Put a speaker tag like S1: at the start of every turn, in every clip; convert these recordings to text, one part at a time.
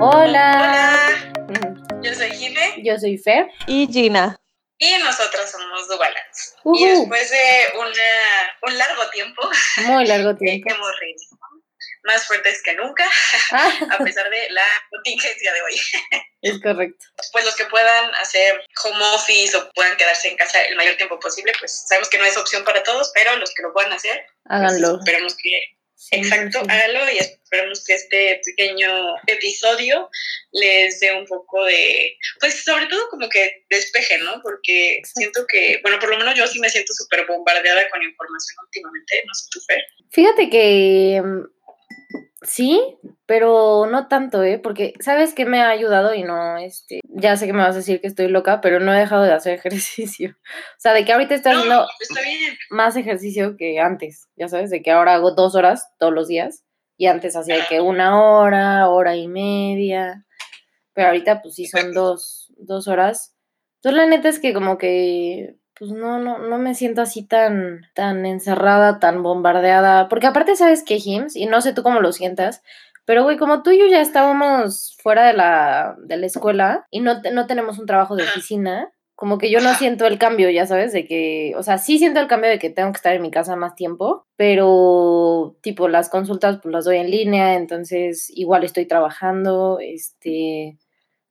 S1: Hola.
S2: Yo soy Jime.
S1: Yo soy Fer.
S3: Y Gina.
S2: Y nosotras somos Dubalance. Y después de una, un largo tiempo.
S1: Muy largo tiempo.
S2: hemos reído. Más fuertes que nunca,
S1: Ah.
S2: a pesar de la contingencia de hoy.
S1: Es correcto.
S2: Pues los que puedan hacer home office o puedan quedarse en casa el mayor tiempo posible, pues sabemos que no es opción para todos, pero los que lo puedan hacer, pues,
S1: Háganlo.
S2: esperemos que Exacto, hágalo y esperemos que este pequeño episodio les dé un poco de, pues sobre todo como que despeje, ¿no? Porque siento que, bueno, por lo menos yo sí me siento súper bombardeada con información últimamente, no sé tú, Fer.
S1: Fíjate que sí, pero no tanto, ¿eh? Porque, ¿sabes qué me ha ayudado? Y no, este, ya sé que me vas a decir que estoy loca, pero no he dejado de hacer ejercicio. O sea, de que ahorita estoy haciendo
S2: No, bien.
S1: más ejercicio que antes, ya sabes, de que ahora hago dos horas todos los días y antes hacía que una hora, hora y media, pero ahorita pues sí son dos, dos horas. Entonces la neta es que como que pues no, no, no me siento así tan, tan encerrada, tan bombardeada, porque aparte sabes que Jims, y no sé tú cómo lo sientas, pero güey, como tú y yo ya estábamos fuera de la, de la escuela y no, no tenemos un trabajo de oficina, como que yo no siento el cambio, ya sabes, de que, o sea, sí siento el cambio de que tengo que estar en mi casa más tiempo, pero tipo las consultas pues las doy en línea, entonces igual estoy trabajando, este,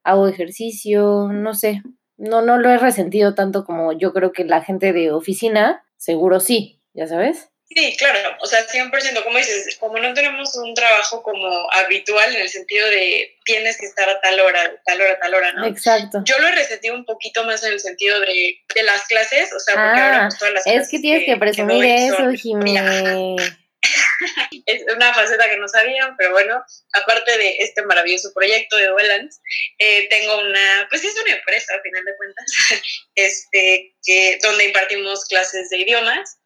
S1: hago ejercicio, no sé, no, no lo he resentido tanto como yo creo que la gente de oficina, seguro sí, ya sabes.
S2: Sí, claro, o sea, 100%, como dices, como no tenemos un trabajo como habitual en el sentido de tienes que estar a tal hora, tal hora, tal hora, ¿no?
S1: Exacto.
S2: Yo lo he resentido un poquito más en el sentido de, de las clases, o sea, porque ahora
S1: Ah,
S2: pues, todas las
S1: es que tienes que presumir
S2: doy
S1: eso,
S2: son-
S1: Jimé.
S2: Es una faceta que no sabían, pero bueno, aparte de este maravilloso proyecto de Duelance, eh, tengo una, pues es una empresa, a final de cuentas, este, que, donde impartimos clases de idiomas,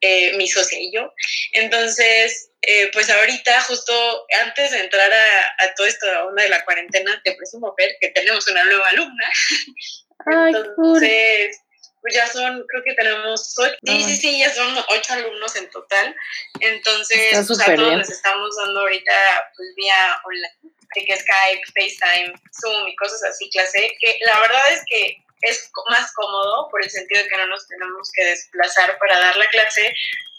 S2: eh, mi socia y yo. Entonces, eh, pues ahorita, justo antes de entrar a, a toda esta onda de la cuarentena, te presumo, Fer, que tenemos una nueva alumna.
S1: Ay, cool.
S2: Pues ya son, creo que tenemos ocho, sí, sí, sí, ya son ocho alumnos en total. Entonces, pues a todos
S1: bien.
S2: les estamos dando ahorita, pues vía online, de que Skype, FaceTime, Zoom y cosas así, clase, que la verdad es que es más cómodo por el sentido de que no nos tenemos que desplazar para dar la clase,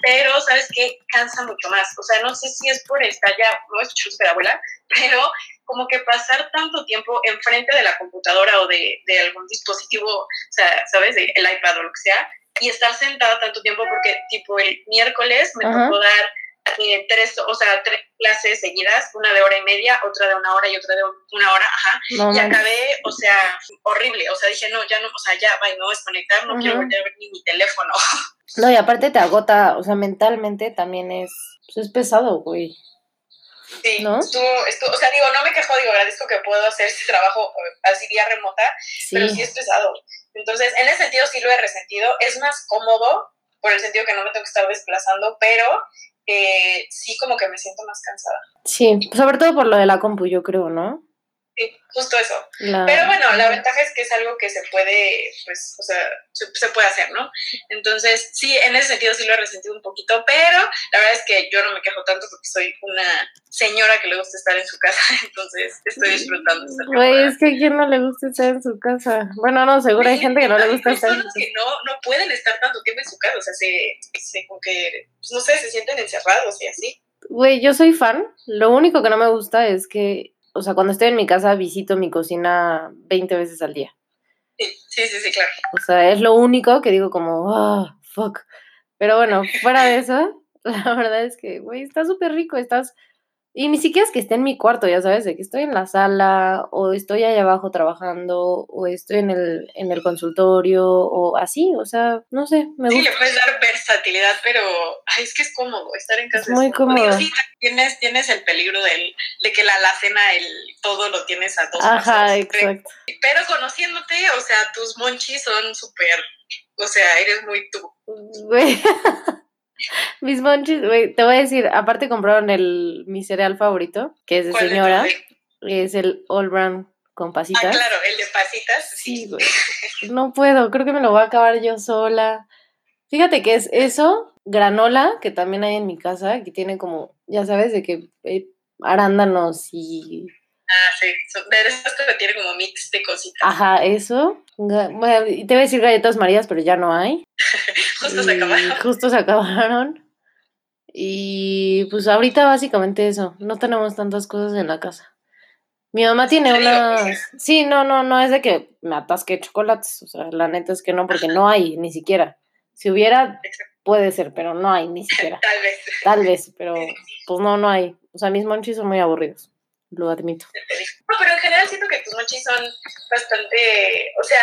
S2: pero sabes que cansa mucho más. O sea, no sé si es por estar ya, no es chuspe abuela, pero como que pasar tanto tiempo enfrente de la computadora o de, de algún dispositivo, o sea, ¿sabes? El iPad o lo que sea, y estar sentada tanto tiempo porque tipo el miércoles me
S1: Ajá.
S2: tocó dar eh, tres, o sea, tres clases seguidas, una de hora y media, otra de una hora y otra de una hora, ajá,
S1: No
S2: y acabé, o sea, horrible, o sea, dije, no, ya no, o sea, ya, bye, me voy a desconectar, no quiero volver a ver ni mi teléfono.
S1: No, y aparte te agota, o sea, mentalmente también es, pues es pesado, güey.
S2: Sí,
S1: ¿No?
S2: estuvo, estuvo, o sea, digo, no me quejo, digo, agradezco que puedo hacer ese trabajo eh, así vía remota, pero sí
S1: Sí,
S2: es pesado. Entonces, en ese sentido sí lo he resentido. Es más cómodo, por el sentido que no me tengo que estar desplazando, pero eh, sí como que me siento más cansada.
S1: sí, sobre todo por lo de la compu, yo creo, ¿no?
S2: Sí, justo eso. Pero bueno, la ventaja es que es algo que se puede, pues, o sea, se, se puede hacer, ¿no? Entonces, sí, en ese sentido sí lo he resentido un poquito, pero la verdad es que yo no me quejo tanto porque soy una señora que le gusta estar en su casa, entonces estoy disfrutando esta
S1: Güey, es que a quién no le gusta estar en su casa. Bueno, no, seguro hay gente que no le gusta estar en su
S2: que no, no pueden estar tanto tiempo en su casa, o sea, se, se como que, pues, no sé, se sienten encerrados y así.
S1: Güey, yo soy fan. Lo único que no me gusta es que, o sea, cuando estoy en mi casa visito mi cocina 20 veces al día.
S2: Sí, sí, sí, claro.
S1: O sea, es lo único que digo como, ah, fuck. Pero bueno, fuera de eso, la verdad es que, güey, está súper rico, estás... Y ni siquiera es que esté en mi cuarto, ya sabes, de que estoy en la sala, o estoy allá abajo trabajando, o estoy en el, en el consultorio, o así, o sea, no sé, me
S2: Sí,
S1: gusta.
S2: le puedes dar versatilidad, pero ay, es que es cómodo estar en casa.
S1: Es muy
S2: cómodo. sí, tienes, tienes el peligro del, de que la alacena, el, todo lo tienes a dos
S1: Ajá,
S2: pasos.
S1: exacto.
S2: Pero conociéndote, o sea, tus monchis son súper, o sea, eres muy tú.
S1: Mis monchis, güey, te voy a decir, aparte compraron el, mi cereal favorito, que es de
S2: ¿Cuál de
S1: señora, es el All Brown con
S2: Ah,
S1: pasitas.
S2: claro, el de pasitas.
S1: Sí, güey. No puedo, creo que me lo voy a acabar yo sola. Fíjate que es eso, granola, que también hay en mi casa, que tiene como, ya sabes, de que eh, arándanos y
S2: Ah, sí, de esas que tiene como mix de cositas.
S1: Ajá, eso. Bueno, te voy a decir galletas marías, pero ya no hay.
S2: justo se acabaron.
S1: Justo se acabaron. Y pues ahorita básicamente eso, no tenemos tantas cosas en la casa. Mi mamá tiene unas... Sí, no, no, no es de que me atasque chocolates, o sea, la neta es que no, porque no hay, ni siquiera. Si hubiera, puede ser, pero no hay, ni siquiera.
S2: Tal vez.
S1: Tal vez, pero pues no, no hay. O sea, mis monchis son muy aburridos, lo admito.
S2: No, pero en general siento que tus monchis son bastante, o sea,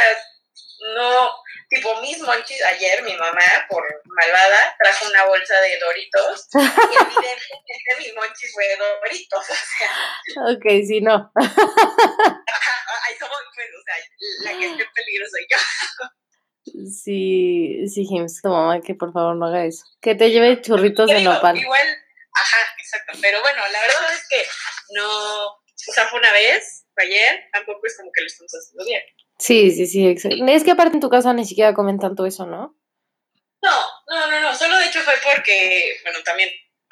S2: no, tipo mis monchis, ayer mi mamá, por malvada, trajo una bolsa de Doritos y evidentemente mis monchis fue de Doritos, o sea.
S1: Ok, sí, no.
S2: Ahí somos, pues, o sea, la que esté en peligro soy yo.
S1: Sí, sí, Jims, tu mamá que por favor no haga eso. Que te lleve churritos de nopal.
S2: Igual, ajá, exacto. Pero bueno, la verdad es que no, o sea, fue una vez, fue ayer, tampoco es como que lo estamos haciendo bien.
S1: Sí, sí, sí, exacto. Es que aparte en tu casa ni siquiera comen tanto eso, ¿no?
S2: No, no, no, no. Solo de hecho fue porque, bueno, también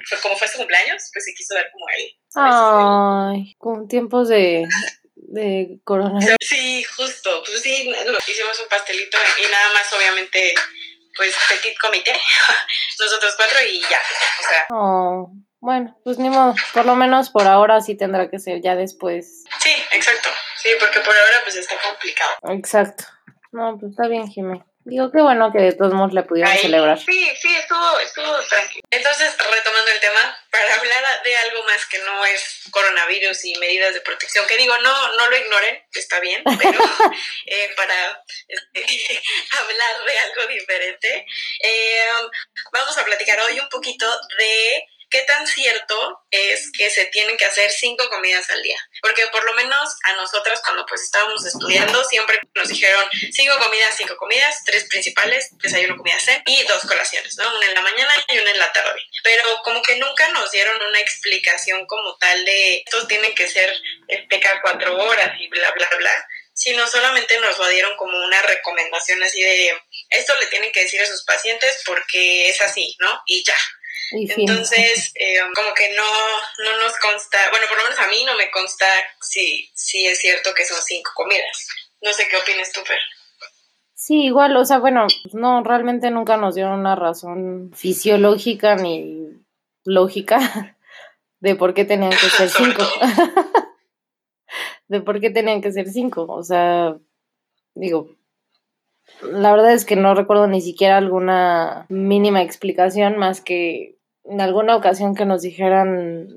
S2: fue como fue su cumpleaños, pues se quiso ver como él.
S1: Ay, con tiempos de, de coronavirus.
S2: Sí, justo. Pues sí, hicimos un pastelito y nada más, obviamente, pues petit comité, nosotros cuatro y ya. O sea.
S1: Oh, bueno, pues ni modo. Por lo menos por ahora sí tendrá que ser, ya después.
S2: Sí, exacto. Sí, porque por ahora pues está complicado.
S1: Exacto. No, pues está bien, Jimé. Digo, qué bueno que de todos modos le pudieron celebrar.
S2: Sí, sí, estuvo, estuvo tranquilo. Entonces, retomando el tema, para hablar de algo más que no es coronavirus y medidas de protección, que digo, no, no lo ignoren, está bien, pero eh, para este, hablar de algo diferente, eh, vamos a platicar hoy un poquito de ¿qué tan cierto es que se tienen que hacer cinco comidas al día? Porque por lo menos a nosotras cuando pues estábamos estudiando siempre nos dijeron cinco comidas, cinco comidas, tres principales, desayuno, comida, cena y dos colaciones, ¿no? Una en la mañana y una en la tarde. Pero como que nunca nos dieron una explicación como tal de esto tiene que ser este, cuatro horas y bla, bla, bla sino solamente nos lo dieron como una recomendación así de esto le tienen que decir a sus pacientes porque es así, ¿no? Y ya. Entonces, eh, como que no, no nos consta, bueno, por lo menos a mí no me consta si, si es cierto que son cinco comidas. No sé qué opinas tú, Fer.
S1: Sí, igual, o sea, bueno, no, realmente nunca nos dieron una razón fisiológica ni lógica de por qué tenían que ser cinco. de por qué tenían que ser cinco. O sea, digo, la verdad es que no recuerdo ni siquiera alguna mínima explicación más que en alguna ocasión que nos dijeran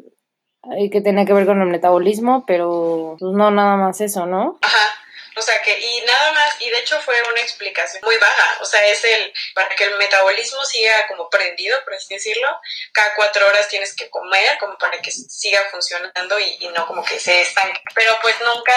S1: que tenía que ver con el metabolismo, pero pues no, nada más eso, ¿no?
S2: O sea que, y nada más, y de hecho fue una explicación muy baja, o sea, es el, para que el metabolismo siga como prendido, por así decirlo, cada cuatro horas tienes que comer como para que siga funcionando y, no como que se estanque. Pero pues nunca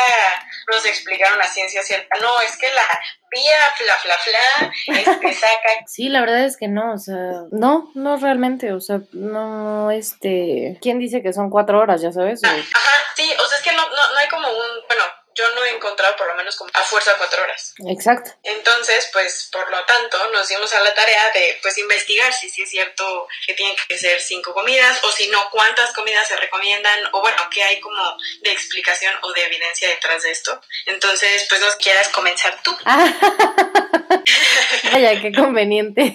S2: nos explicaron la ciencia cierta, no, es que la vía fla fla fla este, saca.
S1: Sí, la verdad es que no, o sea, no, no realmente, o sea, no, este, ¿quién dice que son cuatro horas, ya sabes?
S2: ajá, sí, o sea, es que no, no, no hay como un, bueno, yo no he encontrado por lo menos como a fuerza cuatro horas.
S1: Exacto.
S2: Entonces, pues por lo tanto, nos dimos a la tarea de pues investigar si sí es cierto que tienen que ser cinco comidas o si no, cuántas comidas se recomiendan o bueno, qué hay como de explicación o de evidencia detrás de esto. Entonces, pues nos quieras comenzar tú.
S1: Vaya, qué conveniente.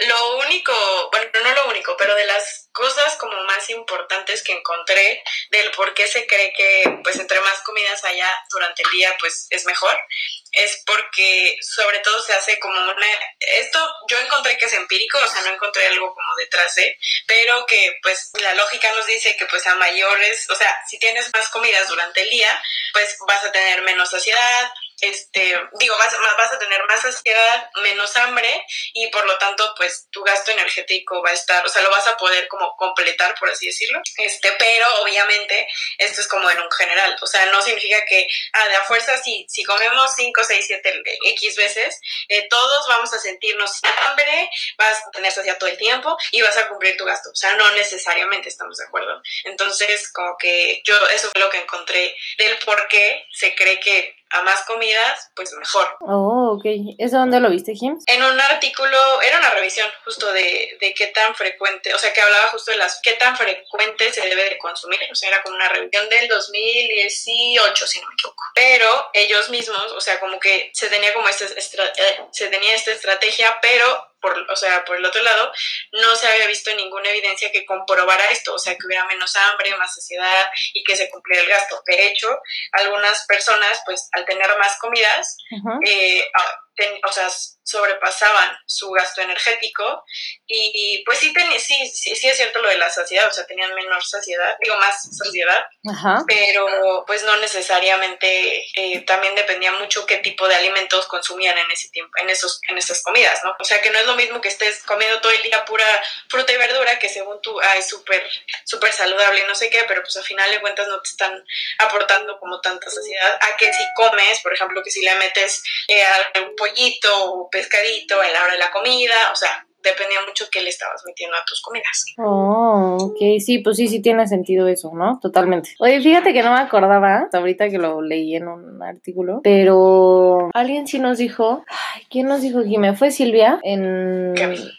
S2: lo único, bueno, no lo único, pero de las cosas como más importantes que encontré del por qué se cree que pues entre más comidas haya durante el día pues es mejor es porque sobre todo se hace como una esto yo encontré que es empírico o sea no encontré algo como detrás de pero que pues la lógica nos dice que pues a mayores o sea si tienes más comidas durante el día pues vas a tener menos saciedad este, digo, vas, vas a tener más saciedad, menos hambre y por lo tanto, pues tu gasto energético va a estar, o sea, lo vas a poder como completar, por así decirlo. Este, pero obviamente esto es como en un general, o sea, no significa que, ah, de a fuerza, si, si comemos 5, 6, 7, X veces, eh, todos vamos a sentirnos hambre, vas a tener saciedad todo el tiempo y vas a cumplir tu gasto. O sea, no necesariamente estamos de acuerdo. Entonces, como que yo, eso fue lo que encontré del por qué se cree que a más comidas, pues mejor.
S1: Oh, ok. ¿Eso dónde lo viste, Jim?
S2: En un artículo, era una revisión justo de, de qué tan frecuente, o sea, que hablaba justo de las qué tan frecuente se debe de consumir, o sea, era como una revisión del 2018, si no me equivoco. Pero ellos mismos, o sea, como que se tenía como esta, eh, se tenía esta estrategia, pero por, o sea, por el otro lado, no se había visto ninguna evidencia que comprobara esto, o sea, que hubiera menos hambre, más saciedad y que se cumpliera el gasto. De hecho, algunas personas, pues, al tener más comidas, eh, o sea, sobrepasaban su gasto energético. Y, pues sí, sí, sí, sí, es cierto lo de la saciedad, o sea, tenían menor saciedad, digo más saciedad, pero pues no necesariamente, eh, también dependía mucho qué tipo de alimentos consumían en ese tiempo, en, esos, en esas comidas, ¿no? O sea, que no es lo mismo que estés comiendo todo el día pura fruta y verdura, que según tú ah, es súper, súper saludable y no sé qué, pero pues al final de cuentas no te están aportando como tanta saciedad, a que si comes, por ejemplo, que si le metes eh, algún pollito o pescadito en la hora de la comida, o sea, dependía mucho qué le estabas metiendo a tus comidas.
S1: Oh, ok, sí, pues sí, sí tiene sentido eso, ¿no? Totalmente. Oye, fíjate que no me acordaba, ahorita que lo leí en un artículo, pero alguien sí nos dijo, ay, ¿quién nos dijo me fue Silvia en,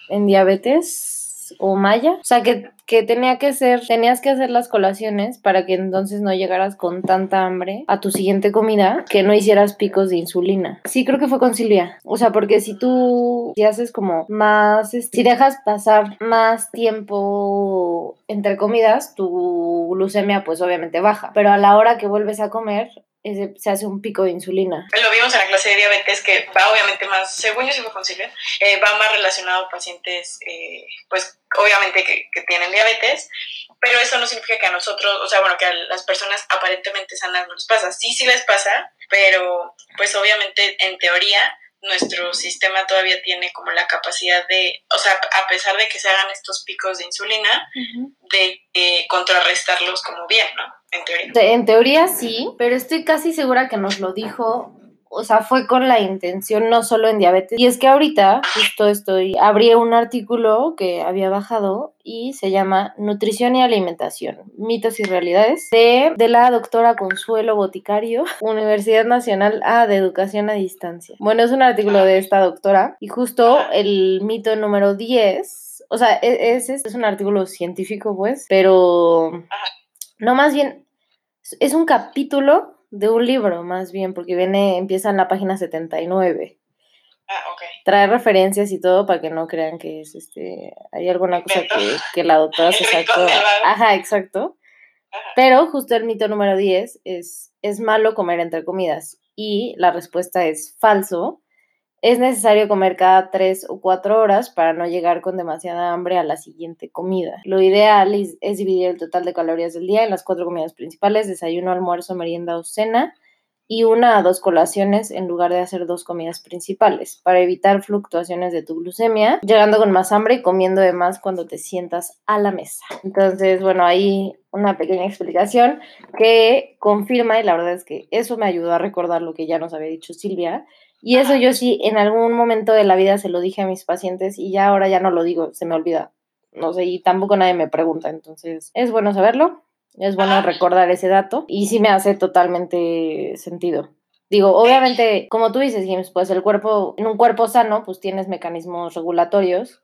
S1: en diabetes? O maya. O sea, que, que tenía que ser, tenías que hacer las colaciones para que entonces no llegaras con tanta hambre a tu siguiente comida, que no hicieras picos de insulina. Sí, creo que fue con Silvia. O sea, porque si tú si haces como más, si dejas pasar más tiempo entre comidas, tu glucemia pues obviamente baja. Pero a la hora que vuelves a comer, se hace un pico de insulina.
S2: Lo vimos en la clase de diabetes que va obviamente más, según yo sí fue con eh, va más relacionado a pacientes, eh, pues obviamente que, que, tienen diabetes, pero eso no significa que a nosotros, o sea, bueno, que a las personas aparentemente sanas no les pasa. Sí, sí les pasa, pero pues obviamente en teoría nuestro sistema todavía tiene como la capacidad de, o sea, a pesar de que se hagan estos picos de insulina, de eh, contrarrestarlos como bien, ¿no? En teoría.
S1: En teoría sí, pero estoy casi segura que nos lo dijo o sea, fue con la intención no solo en diabetes. Y es que ahorita justo estoy, abrí un artículo que había bajado y se llama Nutrición y Alimentación, mitos y realidades, de, de la doctora Consuelo Boticario, Universidad Nacional A de Educación a Distancia. Bueno, es un artículo de esta doctora y justo el mito número 10, o sea, es, es, es un artículo científico pues, pero no más bien, es un capítulo de un libro, más bien, porque viene, empieza en la página 79.
S2: Ah, ok.
S1: Trae referencias y todo para que no crean que es este. Hay alguna cosa que, que la doctora se sacó. Ajá, exacto. Pero justo el mito número 10 es: es malo comer entre comidas. Y la respuesta es falso, es necesario comer cada tres o cuatro horas para no llegar con demasiada hambre a la siguiente comida. Lo ideal es, dividir el total de calorías del día en las cuatro comidas principales, desayuno, almuerzo, merienda o cena, y una a dos colaciones en lugar de hacer dos comidas principales, para evitar fluctuaciones de tu glucemia, llegando con más hambre y comiendo de más cuando te sientas a la mesa. Entonces, bueno, ahí una pequeña explicación que confirma, y la verdad es que eso me ayudó a recordar lo que ya nos había dicho Silvia, y eso yo sí en algún momento de la vida se lo dije a mis pacientes y ya ahora ya no lo digo, se me olvida. No sé, y tampoco nadie me pregunta, entonces es bueno saberlo, es bueno recordar ese dato y sí me hace totalmente sentido. Digo, obviamente, como tú dices, James, pues el cuerpo, en un cuerpo sano, pues tienes mecanismos regulatorios,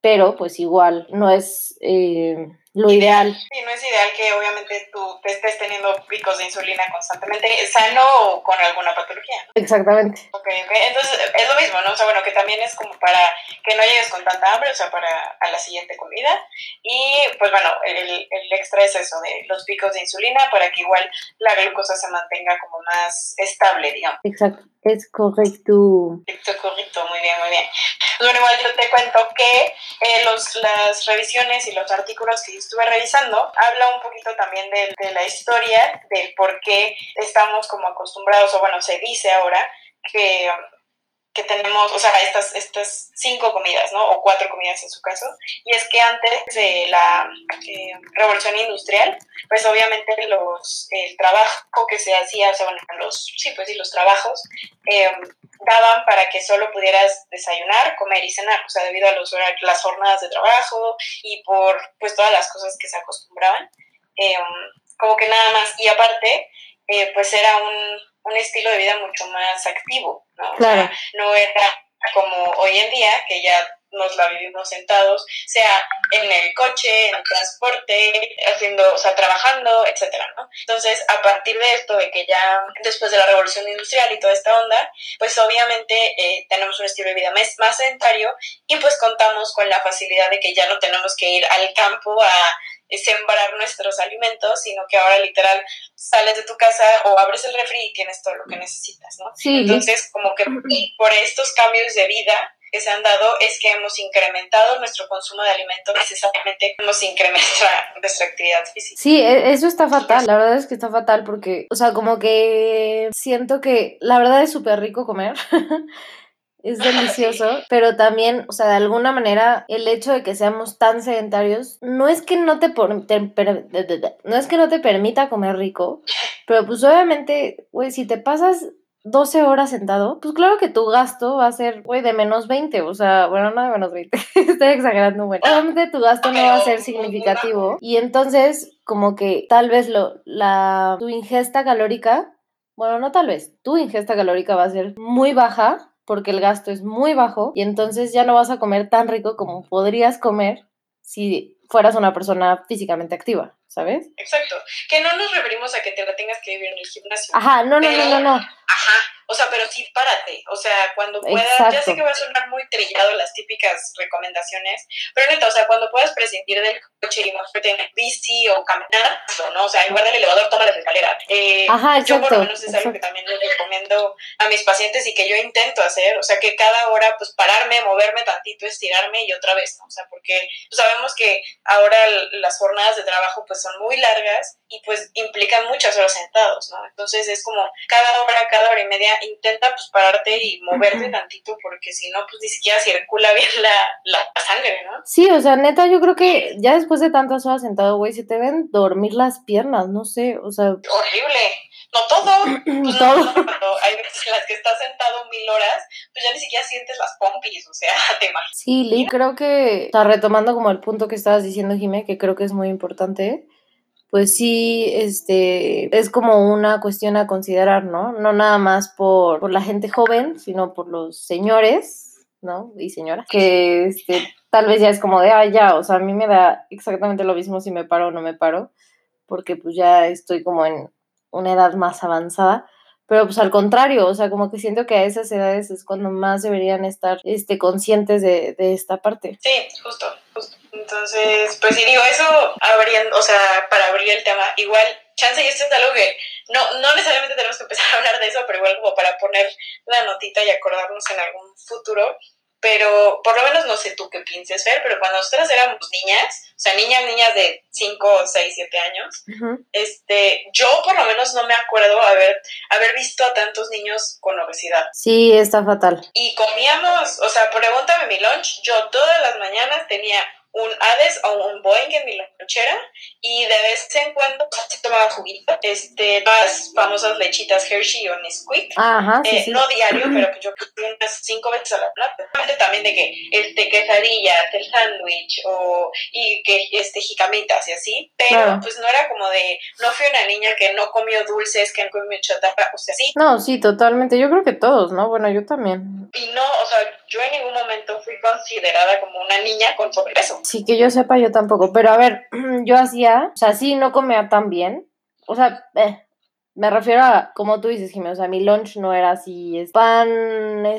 S1: pero pues igual no es... Eh, lo ideal.
S2: Sí, no es ideal que obviamente tú te estés teniendo picos de insulina constantemente, sano o con alguna patología.
S1: Exactamente.
S2: Ok, ok. Entonces es lo mismo, ¿no? O sea, bueno, que también es como para que no llegues con tanta hambre, o sea, para a la siguiente comida. Y pues bueno, el, el extra es eso de los picos de insulina para que igual la glucosa se mantenga como más estable, digamos.
S1: Exacto. Es correcto.
S2: Correcto, correcto, muy bien, muy bien. Bueno, igual yo te cuento que eh, los, las revisiones y los artículos que estuve revisando habla un poquito también de, de la historia, del por qué estamos como acostumbrados, o bueno, se dice ahora que que tenemos, o sea, estas, estas cinco comidas, ¿no? O cuatro comidas en su caso. Y es que antes de la eh, revolución industrial, pues obviamente los, el trabajo que se hacía, o sea, bueno, los, sí, pues sí, los trabajos, em, daban para que solo pudieras desayunar, comer y cenar, o sea, debido a los las jornadas de trabajo y por, pues, todas las cosas que se acostumbraban. Em, como que nada más. Y aparte, eh, pues era un, un, estilo de vida mucho más activo, ¿no?
S1: Claro.
S2: O sea, no era como hoy en día, que ya nos la vivimos sentados, sea en el coche, en el transporte, haciendo, o sea, trabajando, etcétera, ¿no? Entonces, a partir de esto, de que ya después de la revolución industrial y toda esta onda, pues obviamente eh, tenemos un estilo de vida más, más sedentario y pues contamos con la facilidad de que ya no tenemos que ir al campo a sembrar nuestros alimentos, sino que ahora literal sales de tu casa o abres el refri y tienes todo lo que necesitas, ¿no?
S1: Sí.
S2: Entonces, como que por estos cambios de vida que se han dado es que hemos incrementado nuestro consumo de alimentos, necesariamente hemos incrementado nuestra actividad física.
S1: Sí, e, eso está fatal, la verdad es que está fatal porque, o sea, como que siento que la verdad es súper rico comer. es delicioso, pero también, o sea, de alguna manera, el hecho de que seamos tan sedentarios, no es que no te, por, te per, no es que no te permita comer rico, pero pues obviamente, güey, si te pasas 12 horas sentado, pues claro que tu gasto va a ser, güey, de menos 20, o sea, bueno, no de menos 20, estoy exagerando, bueno. Obviamente tu gasto no va a ser significativo y entonces como que tal vez lo, la, tu ingesta calórica, bueno, no tal vez, tu ingesta calórica va a ser muy baja porque el gasto es muy bajo y entonces ya no vas a comer tan rico como podrías comer si fueras una persona físicamente activa, ¿sabes?
S2: Exacto. Que no nos referimos a que te la tengas que vivir en el gimnasio.
S1: Ajá, no, no, no, no, no.
S2: Ajá. O sea, pero sí párate. O sea, cuando puedas, Exacto. ya sé que va a sonar muy trillado las típicas recomendaciones, pero neta, o sea, cuando puedas prescindir del coche y moverte en bici o caminar, ¿no? O sea, en lugar del elevador, toma las escaleras. Eh,
S1: Ajá, exacto.
S2: Yo por lo menos es algo que también les recomiendo a mis pacientes y que yo intento hacer. O sea, que cada hora, pues pararme, moverme tantito, estirarme y otra vez, ¿no? O sea, porque sabemos que ahora las jornadas de trabajo pues son muy largas y pues implican muchas horas sentados, ¿no? Entonces es como cada hora, cada hora y media intenta pues pararte y moverte tantito porque si no pues ni siquiera circula bien la, la, sangre, ¿no?
S1: Sí, o sea, neta yo creo que ya después de tantas horas sentado, güey, se te ven dormir las piernas, no sé, o sea...
S2: Horrible. No todo, pues todo. No, cuando hay veces en las que estás sentado mil horas, pues ya ni siquiera sientes las pompis, o sea, te imaginas.
S1: Sí, Lee, creo que, o sea, retomando como el punto que estabas diciendo, Jimé, que creo que es muy importante, pues sí, este, es como una cuestión a considerar, ¿no? No nada más por, por la gente joven, sino por los señores, ¿no? Y señoras, que este, tal vez ya es como de, ah, ya, o sea, a mí me da exactamente lo mismo si me paro o no me paro, porque pues ya estoy como en una edad más avanzada, pero pues al contrario, o sea, como que siento que a esas edades es cuando más deberían estar este, conscientes de, de esta parte.
S2: Sí, justo. Entonces, pues sí, digo, eso abriendo, o sea, para abrir el tema, igual, chance y esto es algo que no, no necesariamente tenemos que empezar a hablar de eso, pero igual como para poner la notita y acordarnos en algún futuro, pero por lo menos no sé tú qué pienses, Fer, pero cuando nosotras éramos niñas, o sea, niñas, niñas de 5, 6, 7 años, uh -huh. este, yo por lo menos no me acuerdo haber, haber visto a tantos niños con obesidad.
S1: Sí, está fatal.
S2: Y comíamos, o sea, pregúntame mi lunch, yo todas las mañanas tenía un Hades o un Boeing en mi lonchera y de vez en cuando se tomaba juguito, este, las famosas lechitas Hershey o Nesquik,
S1: Ajá, sí,
S2: eh,
S1: sí.
S2: no diario, pero que yo unas cinco veces a la semana, también de que, este, quesadillas, el sándwich o, y que, este, jicamitas y así, pero
S1: Claro.
S2: pues no era como de, no fui una niña que no comió dulces, que no comió chatarra, o sea, sí,
S1: No, sí, totalmente. Yo creo que todos, ¿no? Bueno, yo también.
S2: y no, o sea, yo en ningún momento fui considerada como una niña con sobrepeso.
S1: Sí, que yo sepa, yo tampoco. Pero a ver, yo hacía, o sea, sí, no comía tan bien. O sea, eh, me refiero a, como tú dices, Jimmy, o sea, mi lunch no era así, es pan,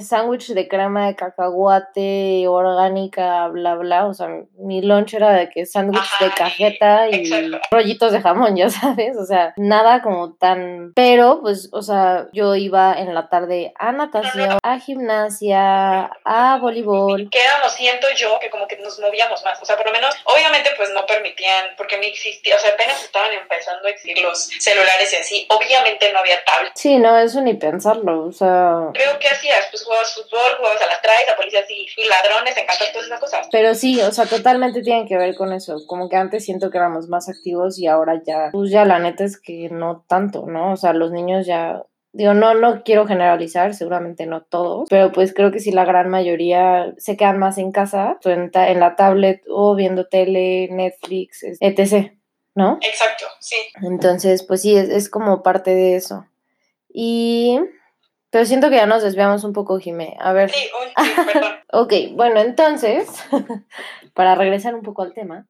S1: sándwich de crema de cacahuate, orgánica, bla, bla. O sea, mi lunch era de que sándwich de cajeta y
S2: exacto.
S1: rollitos de jamón, ya sabes. O sea, nada como tan... Pero, pues, o sea, yo iba en la tarde a natación, a gimnasia, a voleibol.
S2: que éramos, siento yo, que como que nos movíamos más. O sea, por lo menos, obviamente, pues no permitían, porque no existía, o sea, apenas estaban empezando a existir los celulares y así. Obviamente no había tablet.
S1: Sí, no, eso ni pensarlo, o sea...
S2: Creo que hacías, pues jugabas fútbol, jugabas a las traes, a policías y, y ladrones, encantas todas esas cosas.
S1: Pero sí, o sea, totalmente tiene que ver con eso. Como que antes siento que éramos más activos y ahora ya, pues ya la neta es que no tanto, ¿no? O sea, los niños ya, digo, no, no quiero generalizar, seguramente no todos, pero pues creo que sí la gran mayoría se quedan más en casa, en, ta- en la tablet o viendo tele, Netflix, etc. ¿no?
S2: Exacto, sí.
S1: Entonces, pues sí, es, es como parte de eso. Y... Pero siento que ya nos desviamos un poco, Jimé. A ver.
S2: Sí, uy, sí, perdón.
S1: Ok, bueno, entonces, para regresar un poco al tema,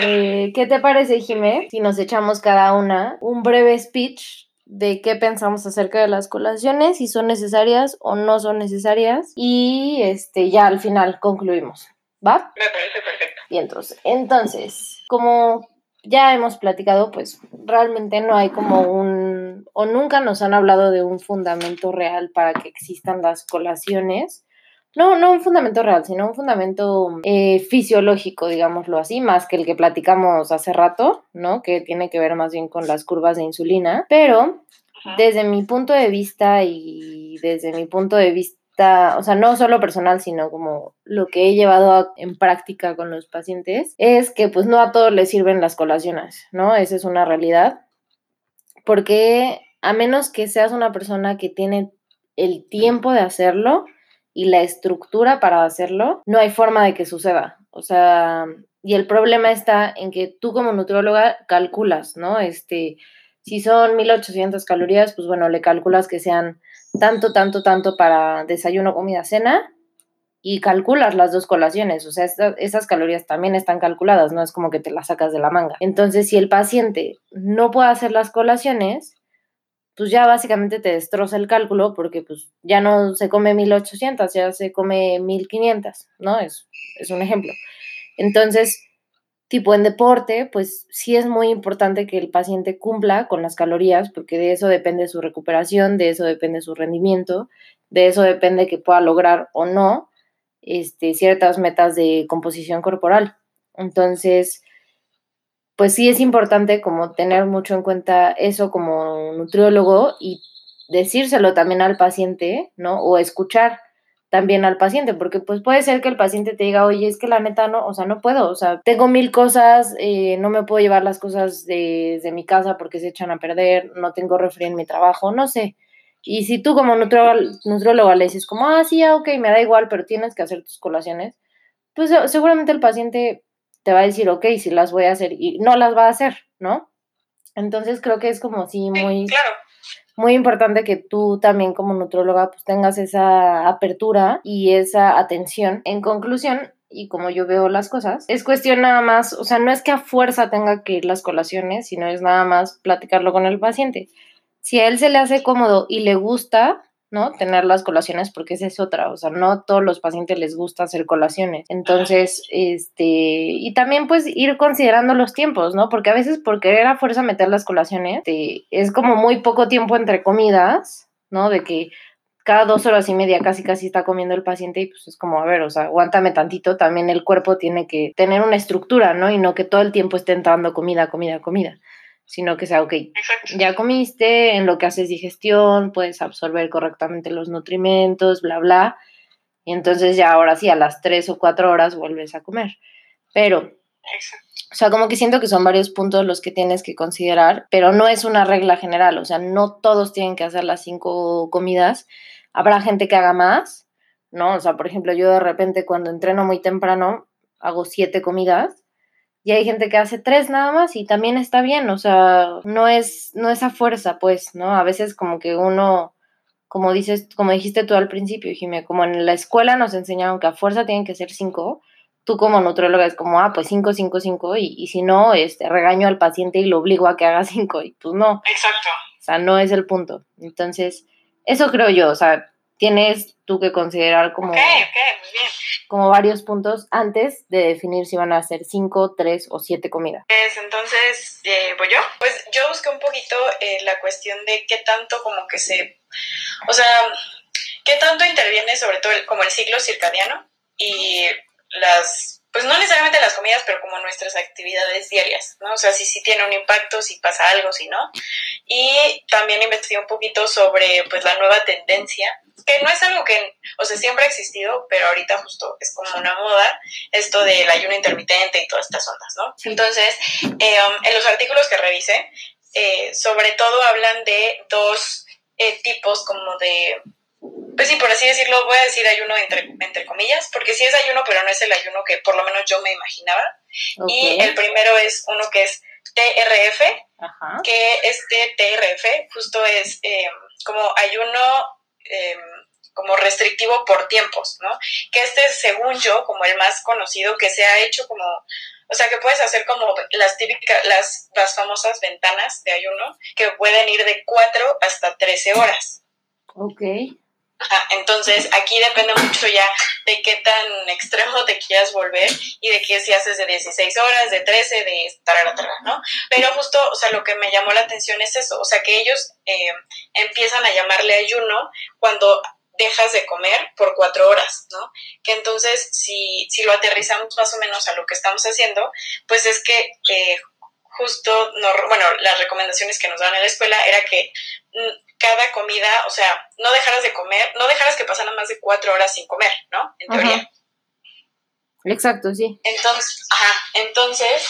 S1: eh, ¿qué te parece, Jimé, si nos echamos cada una un breve speech de qué pensamos acerca de las colaciones, si son necesarias o no son necesarias, y este ya al final concluimos, ¿va?
S2: Me parece perfecto.
S1: Y entonces, entonces, como ya hemos platicado, pues realmente no hay como un, o nunca nos han hablado de un fundamento real para que existan las colaciones. No, no un fundamento real, sino un fundamento eh, fisiológico, digámoslo así, más que el que platicamos hace rato, ¿no? Que tiene que ver más bien con las curvas de insulina. Pero desde mi punto de vista y desde mi punto de vista, o sea, no solo personal, sino como lo que he llevado en práctica con los pacientes, es que pues no a todos les sirven las colaciones, ¿no? Esa es una realidad. Porque a menos que seas una persona que tiene el tiempo de hacerlo y la estructura para hacerlo, no hay forma de que suceda. O sea, y el problema está en que tú como nutrióloga calculas, ¿no? Este, si son 1800 calorías, pues bueno, le calculas que sean tanto, tanto, tanto para desayuno, comida, cena y calculas las dos colaciones, o sea, esas calorías también están calculadas, no es como que te las sacas de la manga. Entonces, si el paciente no puede hacer las colaciones, pues ya básicamente te destroza el cálculo porque pues ya no se come 1800, ya se come 1500, ¿no? Es, es un ejemplo. Entonces, tipo en deporte, pues sí es muy importante que el paciente cumpla con las calorías porque de eso depende su recuperación, de eso depende su rendimiento, de eso depende que pueda lograr o no este, ciertas metas de composición corporal. Entonces, pues sí es importante como tener mucho en cuenta eso como nutriólogo y decírselo también al paciente, ¿no? O escuchar también al paciente, porque pues puede ser que el paciente te diga, oye, es que la neta no, o sea, no puedo, o sea, tengo mil cosas, eh, no me puedo llevar las cosas de, de mi casa porque se echan a perder, no tengo refri en mi trabajo, no sé. Y si tú como nutriólogo le dices como, ah, sí, ah, ok, me da igual, pero tienes que hacer tus colaciones, pues se- seguramente el paciente te va a decir, ok, sí las voy a hacer y no las va a hacer, ¿no? Entonces creo que es como sí
S2: Sí,
S1: muy,
S2: claro.
S1: Muy importante que tú también como nutróloga pues tengas esa apertura y esa atención. En conclusión, y como yo veo las cosas, es cuestión nada más, o sea, no es que a fuerza tenga que ir las colaciones, sino es nada más platicarlo con el paciente. Si a él se le hace cómodo y le gusta, ¿no? Tener las colaciones, porque esa es otra, o sea, no a todos los pacientes les gusta hacer colaciones. Entonces, este, y también pues ir considerando los tiempos, ¿no? Porque a veces por querer a fuerza meter las colaciones, este, es como muy poco tiempo entre comidas, ¿no? De que cada dos horas y media casi casi está comiendo el paciente y pues es como, a ver, o sea, aguántame tantito, también el cuerpo tiene que tener una estructura, ¿no? Y no que todo el tiempo esté entrando comida, comida, comida, sino que sea, ok,
S2: Exacto.
S1: ya comiste, en lo que haces digestión, puedes absorber correctamente los nutrimentos, bla, bla. Y entonces ya ahora sí, a las tres o cuatro horas vuelves a comer. Pero,
S2: Exacto.
S1: o sea, como que siento que son varios puntos los que tienes que considerar, pero no es una regla general, o sea, no todos tienen que hacer las cinco comidas. Habrá gente que haga más, ¿no? O sea, por ejemplo, yo de repente cuando entreno muy temprano hago siete comidas y hay gente que hace tres nada más y también está bien, o sea, no es, no es a fuerza, pues, ¿no? A veces como que uno, como dices, como dijiste tú al principio, Jimé, como en la escuela nos enseñaron que a fuerza tienen que ser cinco, tú como nutrióloga es como, ah, pues cinco, cinco, cinco, y, y si no, este, regaño al paciente y lo obligo a que haga cinco, y pues no,
S2: Exacto.
S1: o sea, no es el punto. Entonces, eso creo yo, o sea, tienes tú que considerar como
S2: Ok, ok, muy bien.
S1: Como varios puntos antes de definir si van a ser cinco, tres o siete comidas.
S2: Pues entonces, eh, ¿voy yo? Pues yo busqué un poquito eh, la cuestión de qué tanto como que se, o sea, qué tanto interviene sobre todo el- como el ciclo circadiano y las, pues no necesariamente las comidas, pero como nuestras actividades diarias, ¿no? O sea, si sí tiene un impacto, si pasa algo, si no. Y también investigué un poquito sobre pues la nueva tendencia, que no es algo que, o sea, siempre ha existido, pero ahorita justo es como una moda, esto del ayuno intermitente y todas estas ondas, ¿no? Entonces, eh, um, en los artículos que revisé, eh, sobre todo hablan de dos eh, tipos como de, pues sí, por así decirlo, voy a decir ayuno entre, entre comillas, porque sí es ayuno, pero no es el ayuno que por lo menos yo me imaginaba. Y el primero es uno que es TRF, que este TRF justo es em, como ayuno em, como restrictivo por tiempos, ¿no? Que este es, según yo, como el más conocido, que se ha hecho como, o sea, que puedes hacer como las típicas, las, las famosas ventanas de ayuno, que pueden ir de 4 hasta 13 horas.
S1: Ok.
S2: Entonces, aquí depende mucho ya de qué tan extremo te quieras volver y de que si haces de 16 horas, de 13, de tarara, ¿no? Pero justo, o sea, lo que me llamó la atención es eso, o sea, que ellos eh, empiezan a llamarle ayuno cuando dejas de comer por cuatro horas, ¿no? Que entonces, si, si lo aterrizamos más o menos a lo que estamos haciendo, pues es que eh, justo, no, bueno, las recomendaciones que nos dan en la escuela era que mm, cada comida, o sea, no dejaras de comer, no dejaras que pasaran más de cuatro horas sin comer, ¿no? En teoría.
S1: Exacto, sí.
S2: Entonces, ajá, entonces,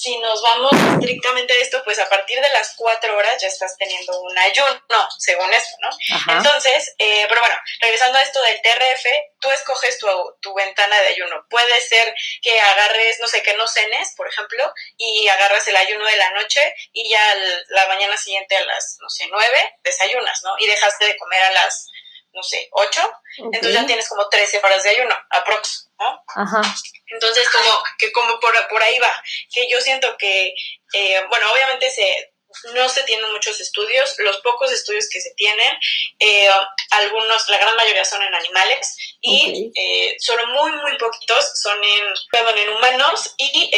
S2: si nos vamos estrictamente a esto, pues a partir de las cuatro horas ya estás teniendo un ayuno, según esto, ¿no? Entonces, eh, pero bueno, regresando a esto del TRF, tú escoges tu, tu, ventana de ayuno. Puede ser que agarres, no sé, que no cenes, por ejemplo, y agarras el ayuno de la noche y ya la mañana siguiente a las, no sé, nueve, desayunas, ¿no? Y dejaste de comer a las no sé, 8, entonces ya tienes como 13 horas de ayuno, aprox, ¿no?
S1: Ajá.
S2: Entonces, como que como por, por ahí va, que yo siento que, eh, bueno, obviamente se, no se tienen muchos estudios, los pocos estudios que se tienen, eh, algunos, la gran mayoría son en animales y eh, son muy, muy poquitos, son en, perdón, en humanos y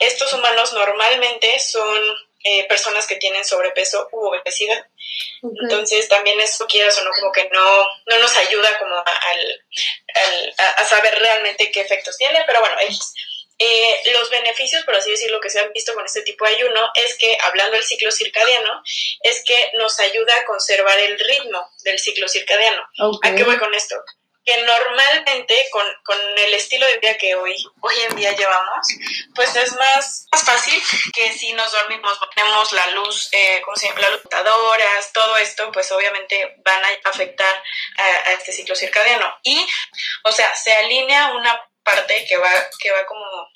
S2: estos humanos normalmente son eh, personas que tienen sobrepeso u obesidad. Entonces también eso quieras o no, como que no, no nos ayuda como a, saber realmente qué efectos tiene, pero bueno, eh, los beneficios, por así decirlo, que se han visto con este tipo de ayuno es que, hablando del ciclo circadiano, es que nos ayuda a conservar el ritmo del ciclo circadiano. ¿A qué voy con esto? Que normalmente con, con, el estilo de vida que hoy, hoy en día llevamos, pues es más, más fácil que si nos dormimos, ponemos la luz, eh, ¿cómo se llama? Las computadoras, todo esto, pues obviamente van a afectar a, este ciclo circadiano. Y, o sea, se alinea una parte que va, que va como,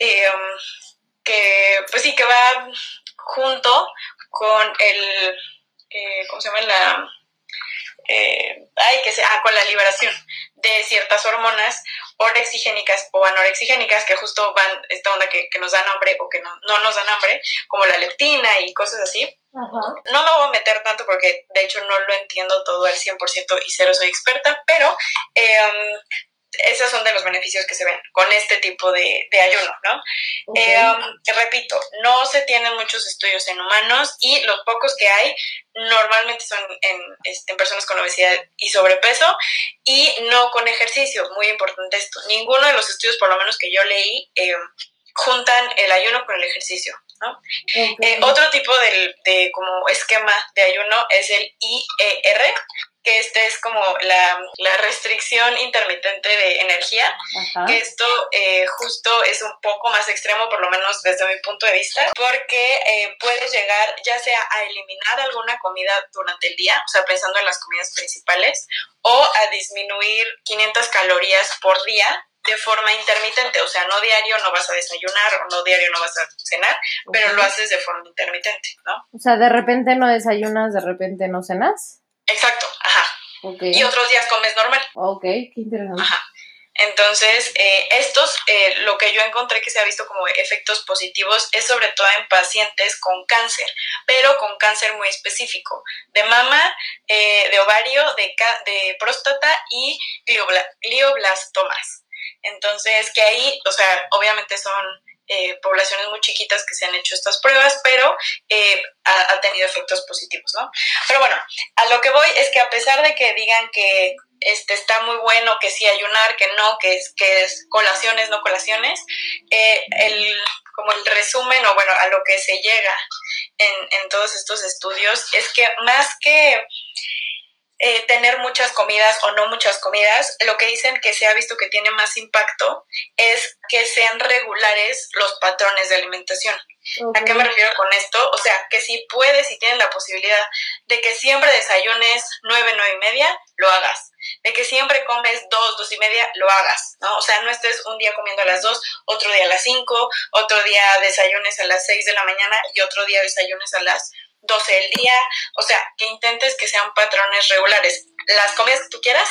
S2: eh, que, pues sí, que va junto con el, eh, ¿cómo se llama? La eh, ay, que sea, ah, con la liberación de ciertas hormonas orexigénicas o anorexigénicas que justo van, esta onda que, nos dan hambre o que no, nos dan hambre, como la leptina y cosas así. No me voy a meter tanto porque de hecho no lo entiendo todo al 100% y cero soy experta, pero eh, esos son de los beneficios que se ven con este tipo de, ayuno, ¿no? Eh, um, repito, no se tienen muchos estudios en humanos y los pocos que hay normalmente son en, este, personas con obesidad y sobrepeso y no con ejercicio, muy importante esto. Ninguno de los estudios, por lo menos que yo leí, eh, juntan el ayuno con el ejercicio. ¿no? Eh, otro tipo de, de como esquema de ayuno es el IER, que este es como la, restricción intermitente de energía, que esto eh, justo es un poco más extremo, por lo menos desde mi punto de vista, porque eh, puedes llegar ya sea a eliminar alguna comida durante el día, o sea, pensando en las comidas principales, o a disminuir 500 calorías por día de forma intermitente, o sea, no diario no vas a desayunar o no diario no vas a cenar, pero lo haces de forma intermitente, ¿no?
S1: O sea, de repente no desayunas, de repente no cenas.
S2: Exacto, ajá. Y otros días comes normal.
S1: Ok, qué interesante. Ajá.
S2: Entonces, eh, estos, eh, lo que yo encontré que se ha visto como efectos positivos es sobre todo en pacientes con cáncer, pero con cáncer muy específico, de mama, eh, de ovario, de, de próstata y glioblastomas. Entonces, que ahí, o sea, obviamente son eh, poblaciones muy chiquitas que se han hecho estas pruebas, pero eh, ha, tenido efectos positivos, ¿no? Pero bueno, a lo que voy es que a pesar de que digan que este está muy bueno, que sí ayunar, que no, que es, que es colaciones, no colaciones, eh, el, como el resumen o bueno, a lo que se llega en, en todos estos estudios es que más que eh, tener muchas comidas o no muchas comidas, lo que dicen que se ha visto que tiene más impacto es que sean regulares los patrones de alimentación. ¿A qué me refiero con esto? O sea, que si puedes y tienes la posibilidad de que siempre desayunes nueve, nueve y media, lo hagas. de que siempre comes dos, dos y media, lo hagas, ¿no? O sea, no estés un día comiendo a las dos, otro día a las cinco, otro día desayunes a las seis de la mañana y otro día desayunes a las 12 del día, o sea, que intentes que sean patrones regulares. Las comidas que tú quieras,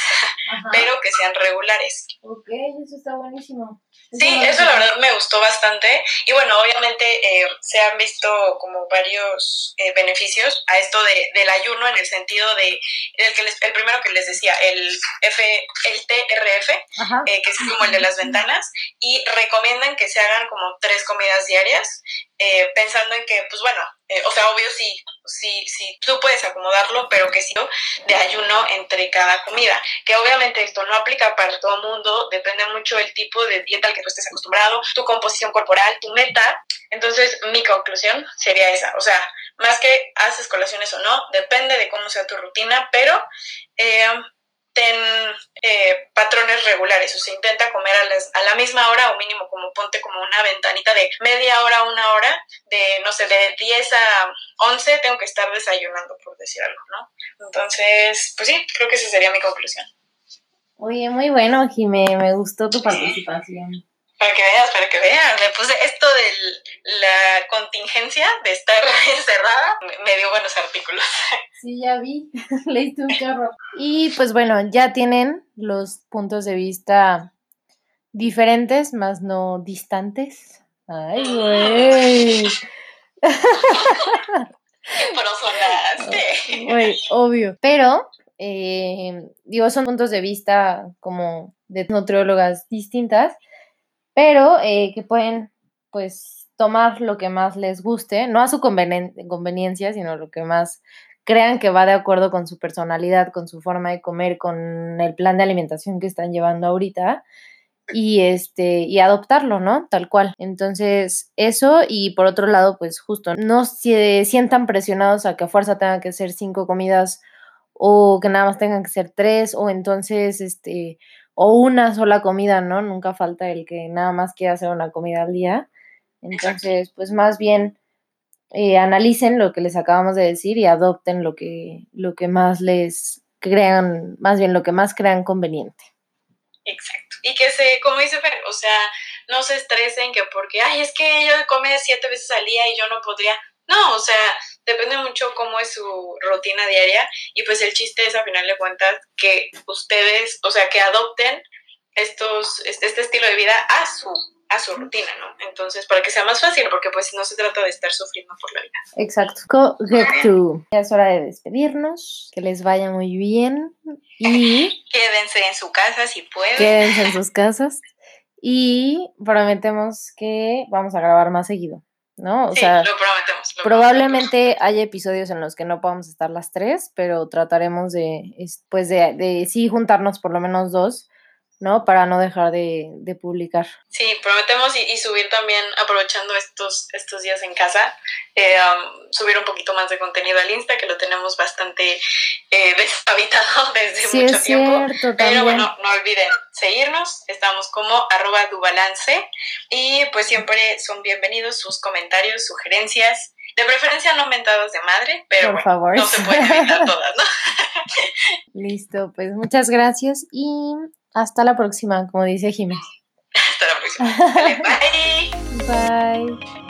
S2: pero que sean regulares.
S1: Ok, eso está buenísimo.
S2: Sí, eso la verdad me gustó bastante. Y bueno, obviamente eh, se han visto como varios eh, beneficios a esto de, del ayuno en el sentido de el, que el primero que les decía, el, F, el TRF, eh, que es como el de las ventanas, y recomiendan que se hagan como tres comidas diarias, pensando en que, pues bueno, o sea, obvio sí, sí, sí, tú puedes acomodarlo, pero que sí de ayuno entre cada comida. Que obviamente esto no aplica para todo mundo, depende mucho del tipo de dieta al que tú estés acostumbrado, tu composición corporal, tu meta. Entonces, mi conclusión sería esa. O sea, más que haces colaciones o no, depende de cómo sea tu rutina, pero eh, ten eh, patrones regulares, o sea, intenta comer a, a, la misma hora o mínimo como ponte como una ventanita de media hora, una hora, de no sé, de 10 a 11 tengo que estar desayunando, por decir algo, ¿no? Entonces, pues sí, creo que esa sería mi conclusión.
S1: Oye, muy bueno, Jimé, me gustó tu participación.
S2: Para que veas, para que veas. Me puse esto de la contingencia de estar encerrada, me dio buenos artículos.
S1: Sí, ya vi, leíste un carro. Y pues bueno, ya tienen los puntos de vista diferentes, más no distantes. Ay, güey. Güey, obvio. Pero, eh, digo, son puntos de vista como de nutriólogas distintas pero eh, que pueden pues tomar lo que más les guste, no a su conveniencia, sino lo que más crean que va de acuerdo con su personalidad, con su forma de comer, con el plan de alimentación que están llevando ahorita y este y adoptarlo, ¿no? Tal cual. Entonces, eso y por otro lado, pues justo no se sientan presionados a que a fuerza tengan que ser cinco comidas o que nada más tengan que ser tres o entonces este o una sola comida, ¿no? Nunca falta el que nada más quiera hacer una comida al día. Entonces, pues más bien eh, analicen lo que les acabamos de decir y adopten lo que, lo que más les crean, más bien lo que más crean conveniente.
S2: Exacto. Y que se, como dice Fer, o sea, no se estresen que porque, ay, es que ella come siete veces al día y yo no podría. No, o sea, depende mucho cómo es su rutina diaria y pues el chiste es a final de cuentas que ustedes, o sea, que adopten estos, este, este estilo de vida a su a su rutina, ¿no? Entonces, para que sea más fácil, porque pues no se trata de estar sufriendo por la vida.
S1: Exacto. Correcto. Ya es hora de despedirnos, que les vaya muy bien y...
S2: Quédense en su casa si pueden.
S1: Quédense en sus casas y prometemos que vamos a grabar más seguido. ¿No?
S2: O sea, lo prometemos.
S1: probablemente haya episodios en los que no podamos estar las tres, pero trataremos de, pues de, de sí juntarnos por lo menos dos ¿no? Para no dejar de, publicar.
S2: Sí, prometemos y, subir también, aprovechando estos, estos días en casa, eh, um, subir un poquito más de contenido al Insta, que lo tenemos bastante eh, deshabitado desde mucho tiempo. Pero bueno, no olviden seguirnos, estamos como arroba dubalance y pues siempre son bienvenidos sus comentarios, sugerencias, de preferencia no mentadas de madre, pero no se pueden evitar todas, ¿no?
S1: Listo, pues muchas gracias y hasta la próxima, como dice Jiménez.
S2: Hasta la próxima. bye.
S1: Bye.